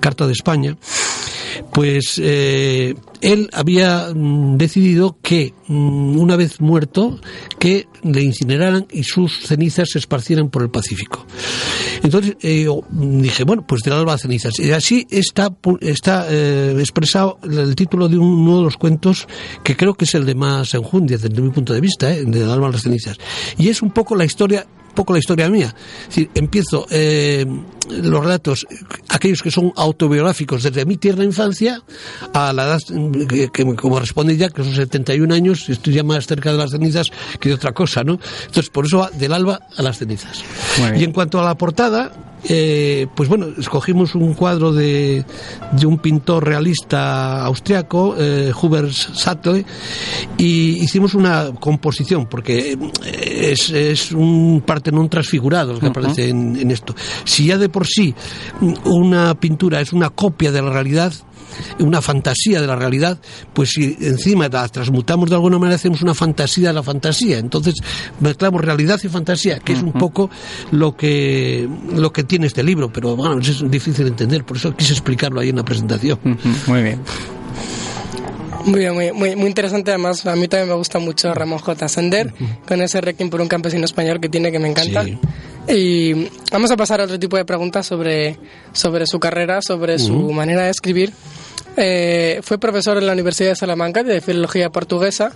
Speaker 3: Carta de España, pues eh, él había mm, decidido que mm, una vez muerto que le incineraran y sus cenizas se esparcieran por el Pacífico. Entonces eh, dije, bueno, pues del alba a cenizas. Y así está, está eh, expresado el título de uno de los cuentos que creo que es el de más enjundia desde mi punto de vista, eh, del alba a las cenizas. Y es un poco la historia poco la historia mía. Es decir, empiezo eh, los relatos, aquellos que son autobiográficos desde mi tierna infancia a la edad que, que como responde ya, que son 71 años, estoy ya más cerca de las cenizas que de otra cosa, ¿no? Entonces, por eso va del alba a las cenizas. Y en cuanto a la portada, eh, pues bueno, escogimos un cuadro de, de un pintor realista austriaco, eh, Hubert Sattel, y hicimos una composición, porque es, es un Partenón transfigurado lo que uh -huh. aparece en, en esto. Si ya de por sí una pintura es una copia de la realidad, una fantasía de la realidad, pues si encima la transmutamos de alguna manera, hacemos una fantasía de la fantasía. Entonces mezclamos realidad y fantasía, que es un poco lo que, lo que tiene este libro, pero bueno, es difícil de entender, por eso quise explicarlo ahí en la presentación.
Speaker 1: Muy bien.
Speaker 2: Muy bien, muy, muy, muy, interesante. Además, a mí también me gusta mucho Ramón J. Sender, uh -huh. con ese Requiem por un campesino español que tiene que me encanta. Sí. Y vamos a pasar a otro tipo de preguntas sobre, sobre su carrera, sobre uh -huh. su manera de escribir. Eh, fue profesor en la Universidad de Salamanca de Filología Portuguesa.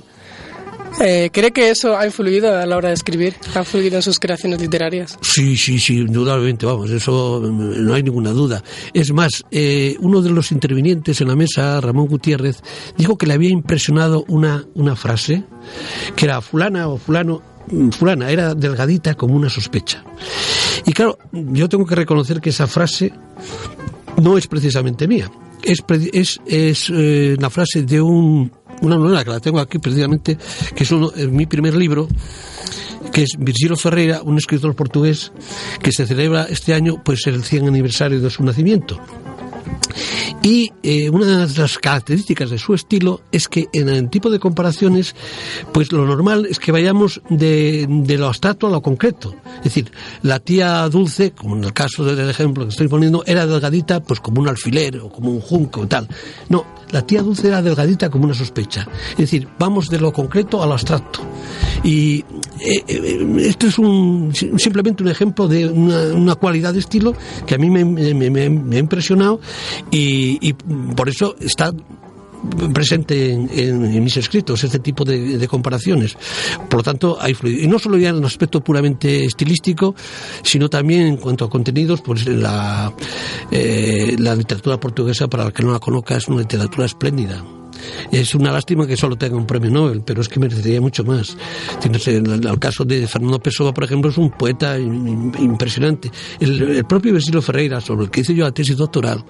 Speaker 2: Eh, ¿Cree que eso ha influido a la hora de escribir? ¿Ha influido en sus creaciones literarias?
Speaker 3: Sí, sí, sí, indudablemente, vamos, eso no hay ninguna duda. Es más, eh, uno de los intervinientes en la mesa, Ramón Gutiérrez, dijo que le había impresionado una, una frase, que era fulana o fulano fulana, era delgadita como una sospecha. Y claro, yo tengo que reconocer que esa frase no es precisamente mía. Es, es, es eh, frase de un, una novela que la tengo aquí precisamente, que es uno, mi primer libro, que es Virgilio Ferreira, un escritor portugués que se celebra este año pues el 100 aniversario de su nacimiento. Y eh, una de las características de su estilo es que en el tipo de comparaciones, pues lo normal es que vayamos de, de lo abstracto a lo concreto. Es decir, la tía dulce, como en el caso del ejemplo que estoy poniendo, era delgadita, pues como un alfiler o como un junco tal. No, la tía dulce era delgadita como una sospecha. Es decir, vamos de lo concreto a lo abstracto. Y eh, eh, esto es un, simplemente un ejemplo de una, cualidad de estilo que a mí me, me ha impresionado y, por eso está presente en, mis escritos este tipo de, comparaciones. Por lo tanto, hay Y no solo ya en el aspecto puramente estilístico, sino también en cuanto a contenidos, pues la, eh, la literatura portuguesa, para el que no la conozca, es una literatura espléndida. Es una lástima que solo tenga un premio Nobel, pero es que merecería mucho más. Tienes el, el caso de Fernando Pessoa, por ejemplo, es un poeta impresionante. El, propio Vesilo Ferreira, sobre el que hice yo la tesis doctoral,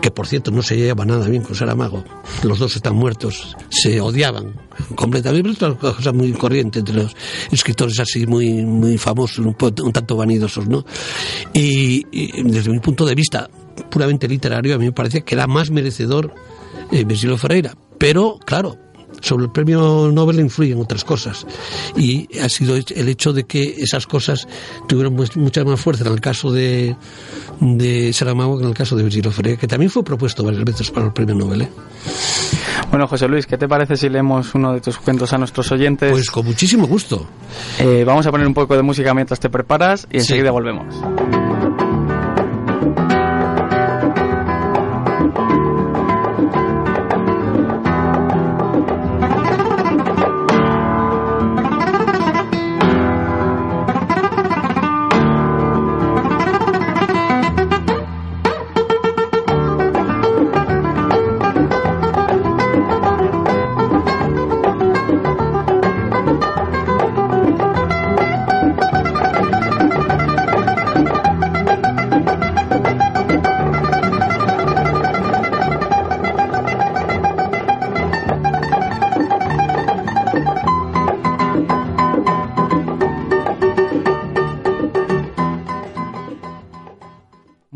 Speaker 3: que por cierto no se lleva nada bien con Saramago, los dos están muertos, se odiaban completamente, es una cosa muy corriente entre los escritores así muy, muy famosos, un, un tanto vanidosos, ¿no? Y, y desde mi punto de vista puramente literario, a mí me parece que era más merecedor eh, Ferreira. Pero, claro, sobre el premio Nobel influyen otras cosas. Y ha sido el hecho de que esas cosas tuvieron mucha más fuerza en el caso de, de Saramago que en el caso de Virgilio Ferreira, que también fue propuesto varias veces para el premio Nobel. ¿eh?
Speaker 1: Bueno, José Luis, ¿qué te parece si leemos uno de tus cuentos a nuestros oyentes?
Speaker 3: Pues con muchísimo gusto.
Speaker 1: Eh, vamos a poner un poco de música mientras te preparas y enseguida volvemos.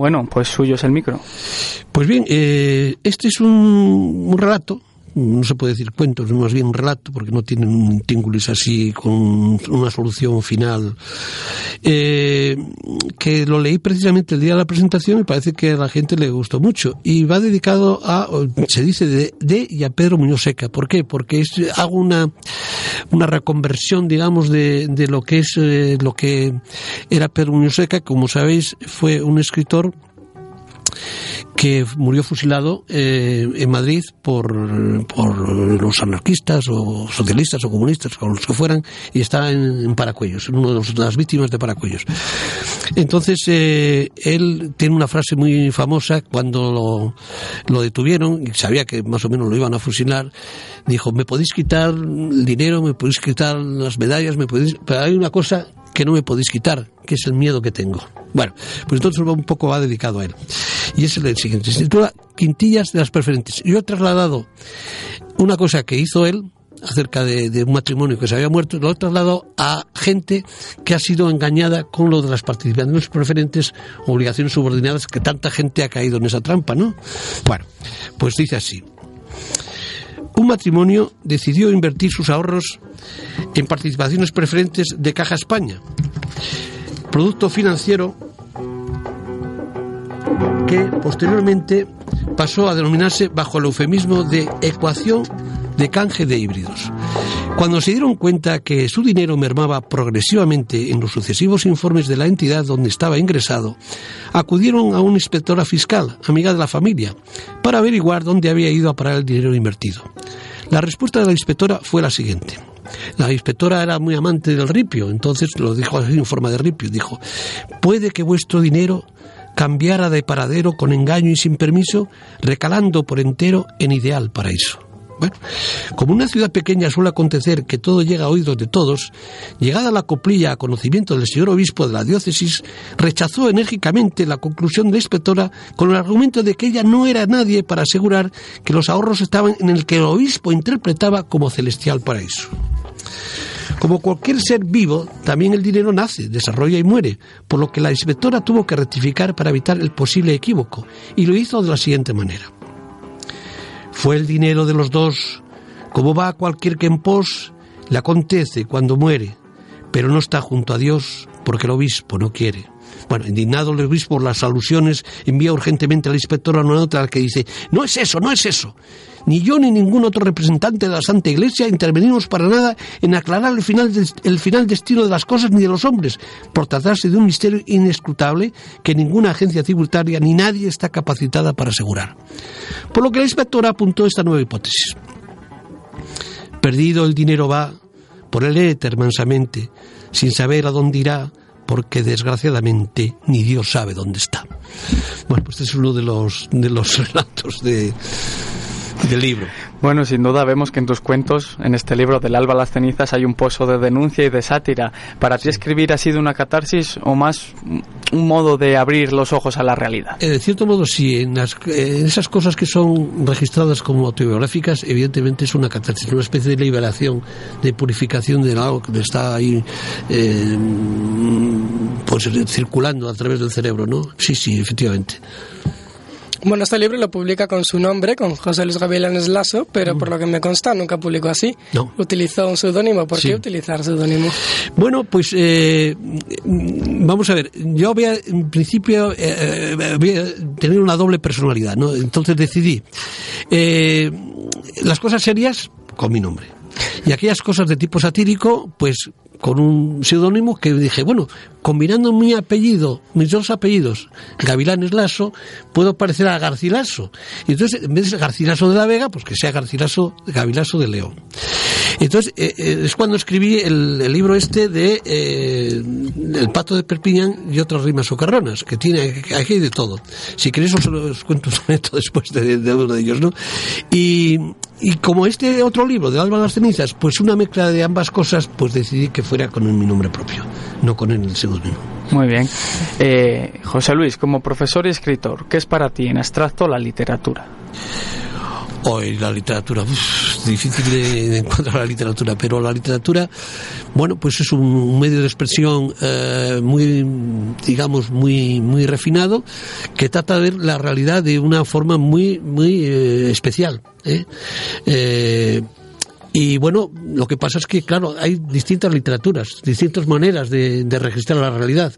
Speaker 1: Bueno, pues suyo es el micro.
Speaker 3: Pues bien, eh, este es un, relato no se puede decir cuentos, más bien un relato, porque no tiene un tíngulis así con una solución final. Eh, que lo leí precisamente el día de la presentación y parece que a la gente le gustó mucho. Y va dedicado a, se dice, de, y a Pedro Muñoz Seca. ¿Por qué? Porque es, hago una, una reconversión, digamos, de, de lo que es eh, lo que era Pedro Muñoz Seca. Como sabéis, fue un escritor que murió fusilado eh, en Madrid por, los anarquistas o socialistas o comunistas o los que fueran y está en, Paracuellos, uno de las víctimas de Paracuellos. Entonces eh, él tiene una frase muy famosa cuando lo, lo, detuvieron y sabía que más o menos lo iban a fusilar, dijo, me podéis quitar el dinero, me podéis quitar las medallas, me podéis... pero hay una cosa que no me podéis quitar, que es el miedo que tengo. Bueno, pues entonces un poco va dedicado a él. Y es el siguiente. Se titula Quintillas de las Preferentes. Yo he trasladado una cosa que hizo él acerca de, un matrimonio que se había muerto, lo he trasladado a gente que ha sido engañada con lo de las participaciones preferentes, obligaciones subordinadas, que tanta gente ha caído en esa trampa, ¿no? Bueno, pues dice así. Un matrimonio decidió invertir sus ahorros en participaciones preferentes de Caja España, producto financiero que posteriormente pasó a denominarse bajo el eufemismo de ecuación de canje de híbridos. Cuando se dieron cuenta que su dinero mermaba progresivamente en los sucesivos informes de la entidad donde estaba ingresado, acudieron a una inspectora fiscal, amiga de la familia, para averiguar dónde había ido a parar el dinero invertido. La respuesta de la inspectora fue la siguiente. La inspectora era muy amante del ripio, entonces lo dijo en forma de ripio. Dijo, puede que vuestro dinero cambiara de paradero con engaño y sin permiso, recalando por entero en ideal paraíso. Bueno, como una ciudad pequeña suele acontecer que todo llega a oídos de todos, llegada la coplilla a conocimiento del señor obispo de la diócesis, rechazó enérgicamente la conclusión de la inspectora con el argumento de que ella no era nadie para asegurar que los ahorros estaban en el que el obispo interpretaba como celestial paraíso. Como cualquier ser vivo, también el dinero nace, desarrolla y muere, por lo que la inspectora tuvo que rectificar para evitar el posible equívoco, y lo hizo de la siguiente manera. Fue el dinero de los dos, como va a cualquier que en pos, le acontece cuando muere, pero no está junto a Dios porque el obispo no quiere. Bueno, indignado el obispo por las alusiones, envía urgentemente al inspector una nota que dice, no es eso, no es eso. Ni yo ni ningún otro representante de la Santa Iglesia intervenimos para nada en aclarar el final, el final destino de las cosas ni de los hombres, por tratarse de un misterio inescrutable que ninguna agencia tributaria ni nadie está capacitada para asegurar. Por lo que la inspectora apuntó esta nueva hipótesis. Perdido el dinero va por el éter mansamente, sin saber a dónde irá, porque desgraciadamente ni Dios sabe dónde está. Bueno, pues este es uno de los, de los relatos de, del libro.
Speaker 1: Bueno, sin duda vemos que en tus cuentos, en este libro del alba a las cenizas, hay un pozo de denuncia y de sátira. ¿Para ti escribir ha sido una catarsis o más un modo de abrir los ojos a la realidad?
Speaker 3: Eh, de cierto modo, sí. En, esas cosas que son registradas como autobiográficas, evidentemente es una catarsis, una especie de liberación, de purificación de algo que está ahí eh, pues circulando a través del cerebro, ¿no? Sí, sí, efectivamente.
Speaker 2: Bueno, este libro lo publica con su nombre, con José Luis Gavilanes Lasso, pero por lo que me consta nunca publicó así.
Speaker 3: No.
Speaker 2: Utilizó un seudónimo. ¿Por qué utilizar seudónimo?
Speaker 3: Bueno, pues eh, vamos a ver. Yo voy a, en principio, eh, voy a tener una doble personalidad, ¿no? Entonces decidí eh, las cosas serias con mi nombre. Y aquellas cosas de tipo satírico, pues con un seudónimo que dije, bueno, combinando mi apellido, mis dos apellidos, Gavilanes Lasso, puedo parecer a Garcilaso. Y entonces, en vez de Garcilaso de la Vega, pues que sea Garcilaso, Gavilaso de León. Entonces, eh, eh, es cuando escribí el, libro este de eh, El pato de Perpiñán y otras rimas socarronas, que tiene aquí de todo. Si queréis os, cuento un momento después de, de, uno de ellos, ¿no? Y, y como este otro libro de Alba las cenizas, pues una mezcla de ambas cosas, pues decidí que fuera con mi nombre propio, no con el seudónimo.
Speaker 1: Muy bien. Eh, José Luis, como profesor y escritor, ¿qué es para ti en abstracto la literatura?
Speaker 3: Hoy la literatura, es difícil de, encontrar la literatura, pero la literatura, bueno, pues es un medio de expresión eh, muy, digamos, muy, muy refinado que trata de ver la realidad de una forma muy, muy eh, especial. ¿eh? Y bueno, lo que pasa es que, claro, hay distintas literaturas, distintas maneras de, registrar la realidad.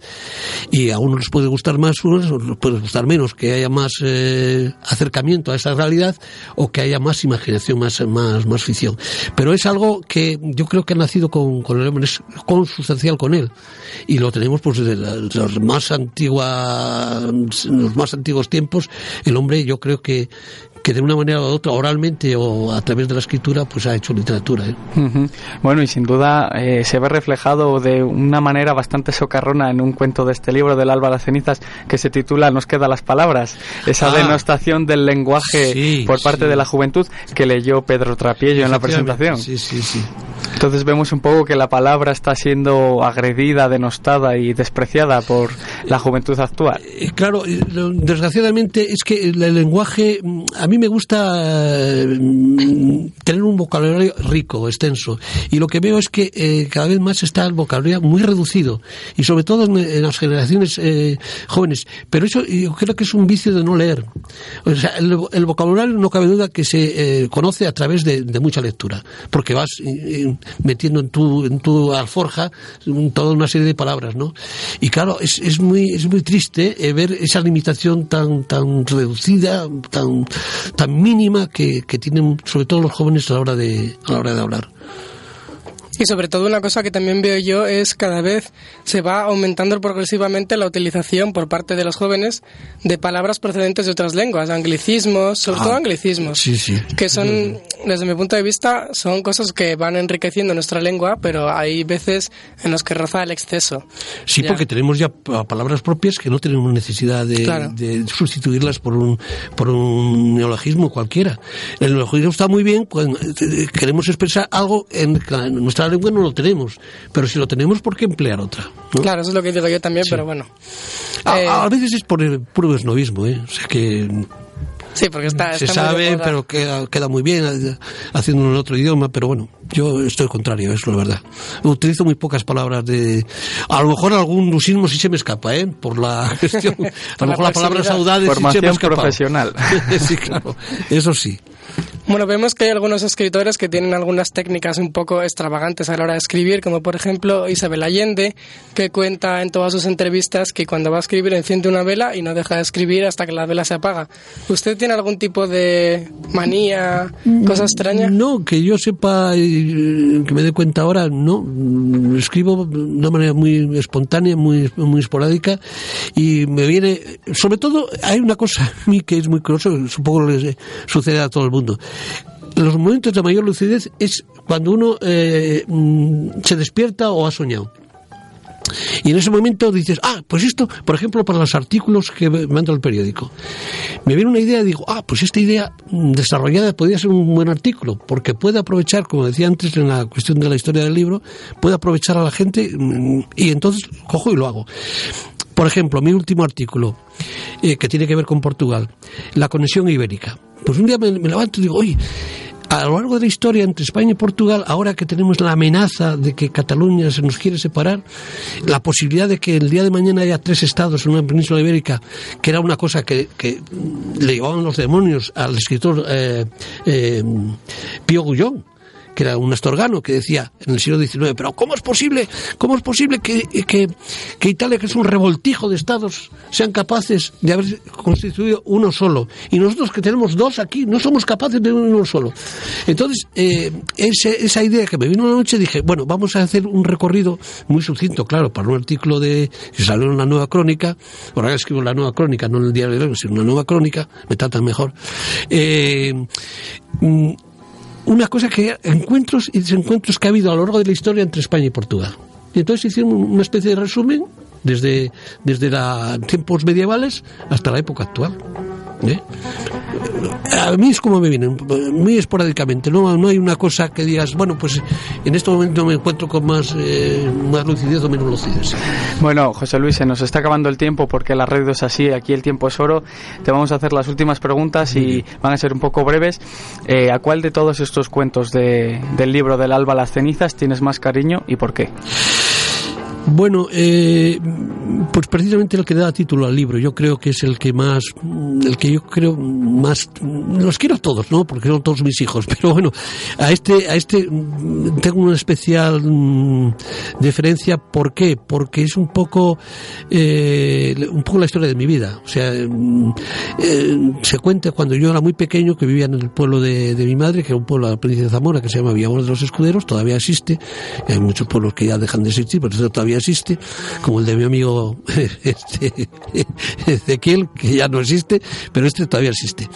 Speaker 3: Y a unos les puede gustar más, a unos les puede gustar menos, que haya más eh, acercamiento a esa realidad o que haya más imaginación, más, más, más ficción. Pero es algo que yo creo que ha nacido con, con el hombre, es consustancial con él. Y lo tenemos pues desde los más antigua, los más antiguos tiempos. El hombre yo creo que, que de una manera u otra, oralmente o a través de la escritura, pues ha hecho literatura. ¿eh?
Speaker 1: Bueno, y sin duda eh, se ve reflejado de una manera bastante socarrona en un cuento de este libro del Alba de las Cenizas que se titula Nos queda las palabras, esa ah, denostación del lenguaje por parte de la juventud que leyó Pedro Trapiello en la presentación.
Speaker 3: Sí, sí, sí.
Speaker 1: Entonces vemos un poco que la palabra está siendo agredida, denostada y despreciada por la juventud actual.
Speaker 3: Eh, claro, desgraciadamente es que el lenguaje a mí me gusta mm, tener un vocabulario rico, extenso, y lo que veo es que eh, cada vez más está el vocabulario muy reducido, y sobre todo en, las generaciones eh, jóvenes. Pero eso yo creo que es un vicio de no leer. O sea, el, vocabulario no cabe duda que se eh, conoce a través de, mucha lectura, porque vas metiendo en tu, en tu alforja toda una serie de palabras, ¿no? Y claro, es, es muy, es muy triste ver esa limitación tan, tan reducida, tan, tan mínima que, que tienen sobre todo los jóvenes a la hora de, a la hora de hablar.
Speaker 2: Y sobre todo una cosa que también veo yo es cada vez se va aumentando progresivamente la utilización por parte de los jóvenes de palabras procedentes de otras lenguas, anglicismos, sobre todo ah, anglicismos,
Speaker 3: sí, sí.
Speaker 2: que son desde mi punto de vista, son cosas que van enriqueciendo nuestra lengua, pero hay veces en los que roza el exceso.
Speaker 3: Sí, porque tenemos ya palabras propias que no tenemos necesidad de, sustituirlas por un, por un neologismo cualquiera. El neologismo está muy bien cuando eh, queremos expresar algo en, nuestra lengua no lo tenemos, pero si lo tenemos, ¿por qué emplear otra?
Speaker 2: Claro, eso es lo que digo yo también, pero bueno.
Speaker 3: A, a, eh, veces es por el puro esnovismo, ¿eh? O sea que
Speaker 2: Sí, porque está,
Speaker 3: se sabe, pero queda, queda muy bien haciéndolo en otro idioma, pero bueno, yo estoy contrario, es la verdad. Utilizo muy pocas palabras de... A lo mejor algún lusismo sí se me escapa, ¿eh? Por la gestión. a lo mejor la palabra saudade sí se me escapa.
Speaker 1: profesional.
Speaker 3: sí, claro. Eso sí.
Speaker 2: Bueno, vemos que hay algunos escritores que tienen algunas técnicas un poco extravagantes a la hora de escribir, como por ejemplo Isabel Allende, que cuenta en todas sus entrevistas que cuando va a escribir enciende una vela y no deja de escribir hasta que la vela se apaga. ¿Usted tiene algún tipo de manía, cosa extraña?
Speaker 3: No, que yo sepa, que me dé cuenta ahora, no. Escribo de una manera muy espontánea, muy, muy esporádica y me viene, sobre todo, hay una cosa a mí que es muy curiosa, supongo que sucede a todo el mundo los momentos de mayor lucidez es cuando uno eh, mm, se despierta o ha soñado. Y en ese momento dices, ah, pues esto, por ejemplo, para los artículos que manda el periódico. Me viene una idea y digo, ah, pues esta idea desarrollada podría ser un buen artículo, porque puede aprovechar, como decía antes en la cuestión de la historia del libro, puede aprovechar a la gente mm, y entonces cojo y lo hago. Por ejemplo, mi último artículo, eh, que tiene que ver con Portugal, la conexión ibérica. Pues un día me, levanto y digo, oye, a lo largo de la historia entre España y Portugal, ahora que tenemos la amenaza de que Cataluña se nos quiere separar, la posibilidad de que el día de mañana haya tres estados en una península ibérica, que era una cosa que, le llevaban los demonios al escritor eh, eh, Pío Gullón, que era un astorgano, que decía en el siglo XIX, pero ¿cómo es posible, cómo es posible que, que, Italia, que es un revoltijo de estados, sean capaces de haber constituido uno solo? Y nosotros que tenemos dos aquí, no somos capaces de uno solo. Entonces, eh, esa idea que me vino una noche, dije, bueno, vamos a hacer un recorrido muy sucinto, claro, para un artículo de que salió en la nueva crónica, ahora escribo la nueva crónica, no en el diario de hoy, sino una nueva crónica, me tratan mejor. Eh, mm, una cosa que encuentros y desencuentros que ha habido a lo largo de la historia entre España y Portugal. Y entonces hicieron una especie de resumen desde, desde tiempos medievales hasta la época actual. ¿Eh? A mí es como me vienen, muy esporádicamente, no, no hay una cosa que digas, bueno, pues en este momento me encuentro con más, eh, más lucidez o menos lucidez.
Speaker 1: Bueno, José Luis, se nos está acabando el tiempo porque la red es así, aquí el tiempo es oro. Te vamos a hacer las últimas preguntas y van a ser un poco breves. Eh, ¿A cuál de todos estos cuentos de, del libro del alba las cenizas tienes más cariño y por qué?
Speaker 3: Bueno, eh, pues precisamente el que da título al libro, yo creo que es el que más, el que yo creo más, los quiero a todos, ¿no? Porque son todos mis hijos, pero bueno, a este, a este tengo una especial mm, deferencia, ¿por qué? Porque es un poco, eh, un poco la historia de mi vida, o sea, mm, eh, se cuenta cuando yo era muy pequeño que vivía en el pueblo de, mi madre, que era un pueblo de la provincia de Zamora que se llama Villamor de los Escuderos, todavía existe, hay muchos pueblos que ya dejan de existir, pero todavía existe, como el de mi amigo este, Ezequiel, que ya no existe, pero este todavía existe.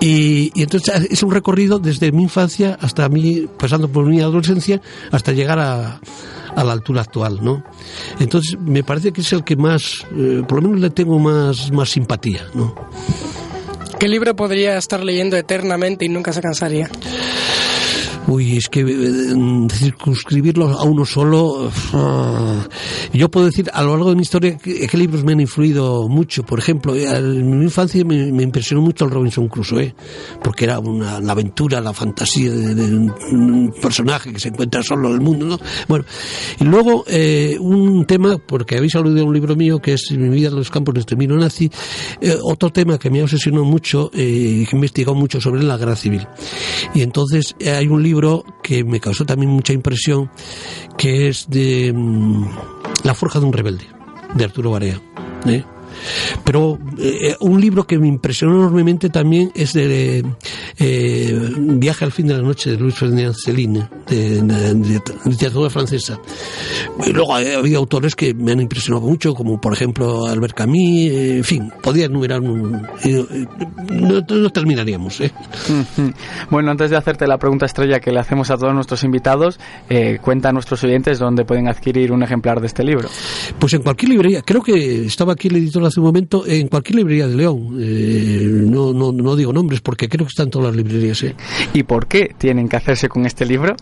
Speaker 3: Y, entonces es un recorrido desde mi infancia hasta mi, pasando por mi adolescencia, hasta llegar a, a la altura actual, ¿no? Entonces me parece que es el que más, eh, por lo menos le tengo más, más simpatía, ¿no?
Speaker 2: ¿Qué libro podría estar leyendo eternamente y nunca se cansaría?
Speaker 3: Uy, es que eh, circunscribirlo a uno solo. Ah, yo puedo decir a lo largo de mi historia qué, libros me han influido mucho. Por ejemplo, eh, en mi infancia me, impresionó mucho el Robinson Crusoe, porque era una, la aventura, la fantasía de, un personaje que se encuentra solo en el mundo. ¿no? Bueno, y luego eh, un tema, porque habéis aludido a un libro mío que es Mi vida en los campos de exterminio nazi, otro tema que me ha obsesionado mucho y que he investigado mucho sobre la guerra civil. Y entonces hay un libro que me causó también mucha impresión, que es de mm, La forja de un rebelde, de Arturo Barea. ¿eh? Pero eh, un libro que me impresionó enormemente también es de eh, Viaje al fin de la noche de Luis Ferdinand Celine, de, de, literatura francesa. Y luego había autores que me han impresionado mucho, como por ejemplo Albert Camus, en fin, podía enumerar un, no, no, terminaríamos. ¿eh?
Speaker 1: Bueno, antes de hacerte la pregunta estrella que le hacemos a todos nuestros invitados, eh, cuenta a nuestros oyentes dónde pueden adquirir un ejemplar de este libro.
Speaker 3: Pues en cualquier librería, creo que estaba aquí el editor hace un momento, en cualquier librería de León. Eh, no, no, no digo nombres porque creo que están todas las librerías. ¿eh?
Speaker 1: ¿Y por qué tienen que hacerse con este libro?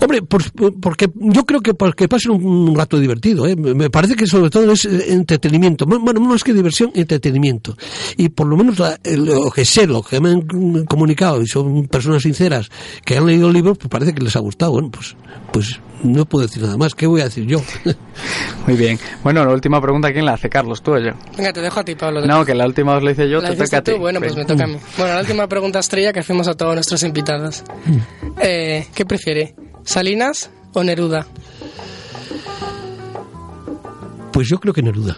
Speaker 3: Hombre, porque yo creo que para que pasen un, rato divertido. ¿eh? Me parece que sobre todo es entretenimiento. Bueno, más que diversión, entretenimiento. Y por lo menos lo que sé, lo que me han comunicado, y son personas sinceras que han leído el libro, pues parece que les ha gustado. Bueno, pues, pues no puedo decir nada más. ¿Qué voy a decir yo?
Speaker 1: Muy bien. Bueno, la última pregunta, ¿quién la hace? ¿Carlos, tú o yo?
Speaker 2: Venga, te dejo a ti, Pablo.
Speaker 1: No, que la última os la hice yo, te toca a ti.
Speaker 2: Bueno, pues me toca a mí. Bueno, la última pregunta estrella que hacemos a todos nuestros invitados. Mm. Eh, ¿Qué prefiere? ¿Salinas o Neruda?
Speaker 3: Pues yo creo que Neruda.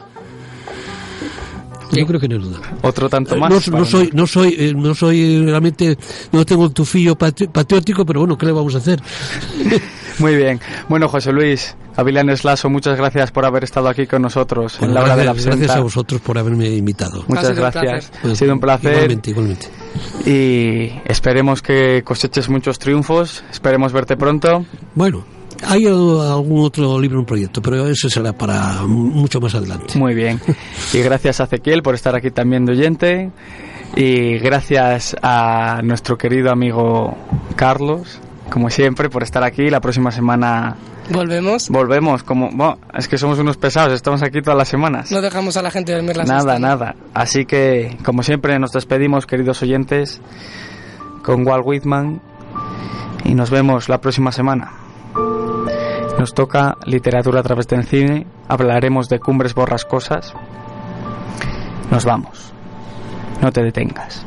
Speaker 3: Yo creo que Neruda.
Speaker 1: Otro tanto eh, más.
Speaker 3: No, soy, no soy, eh, no soy realmente, no tengo el tufillo patriótico, pero bueno, ¿qué le vamos a hacer?
Speaker 1: Muy bien. Bueno, José Luis, Avilanes Lasso, muchas gracias por haber estado aquí con nosotros en la hora de la
Speaker 3: Gracias a vosotros por haberme invitado.
Speaker 1: Muchas gracias. Ha sido un placer.
Speaker 3: Igualmente, igualmente.
Speaker 1: Y esperemos que coseches muchos triunfos. Esperemos verte pronto.
Speaker 3: Bueno, hay algún otro libro, un proyecto, pero eso será para mucho más adelante.
Speaker 1: Muy bien. Y gracias a Ezequiel por estar aquí también de oyente. Y gracias a nuestro querido amigo Carlos como siempre, por estar aquí. La próxima semana
Speaker 2: volvemos.
Speaker 1: Volvemos, como bueno, es que somos unos pesados, estamos aquí todas las semanas.
Speaker 2: No dejamos a la gente dormir las
Speaker 1: Nada, nada. Así que, como siempre, nos despedimos, queridos oyentes, con Walt Whitman y nos vemos la próxima semana. Nos toca literatura a través del cine, hablaremos de cumbres borrascosas. Nos vamos. No te detengas.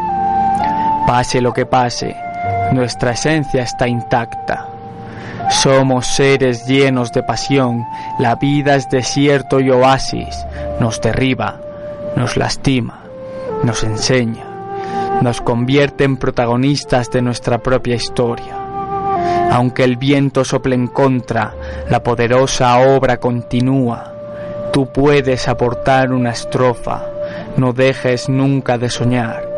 Speaker 1: Pase lo que pase, nuestra esencia está intacta. Somos seres llenos de pasión, la vida es desierto y oasis, nos derriba, nos lastima, nos enseña, nos convierte en protagonistas de nuestra propia historia. Aunque el viento sople en contra, la poderosa obra continúa. Tú puedes aportar una estrofa, no dejes nunca de soñar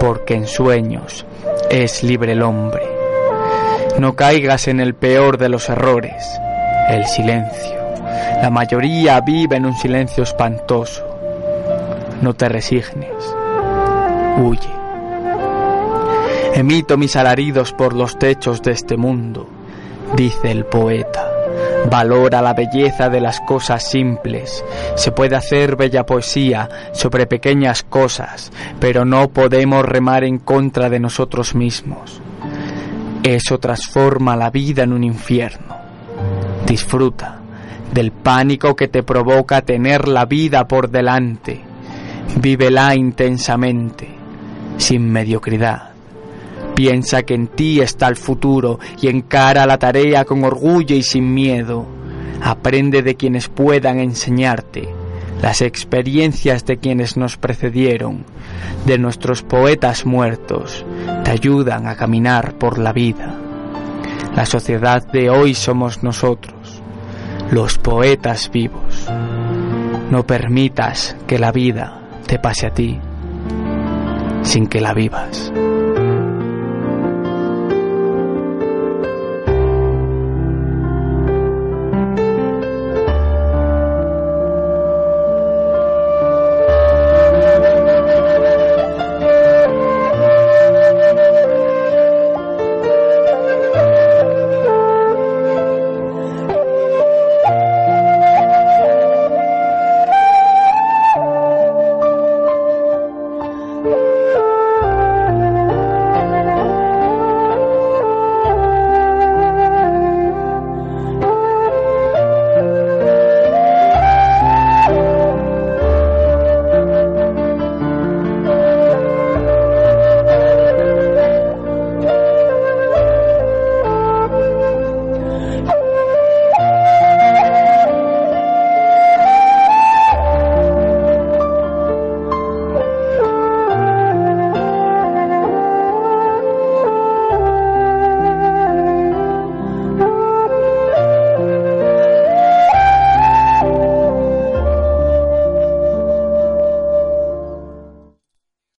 Speaker 1: porque en sueños es libre el hombre. No caigas en el peor de los errores, el silencio. La mayoría vive en un silencio espantoso. No te resignes, huye. Emito mis alaridos por los techos de este mundo, dice el poeta. Valora la belleza de las cosas simples. Se puede hacer bella poesía sobre pequeñas cosas, pero no podemos remar en contra de nosotros mismos. Eso transforma la vida en un infierno. Disfruta del pánico que te provoca tener la vida por delante. Vívela intensamente, sin mediocridad. Piensa que en ti está el futuro y encara la tarea con orgullo y sin miedo. Aprende de quienes puedan enseñarte, las experiencias de quienes nos precedieron, de nuestros poetas muertos, te ayudan a caminar por la vida. La sociedad de hoy somos nosotros, los poetas vivos. No permitas que la vida te pase a ti sin que la vivas.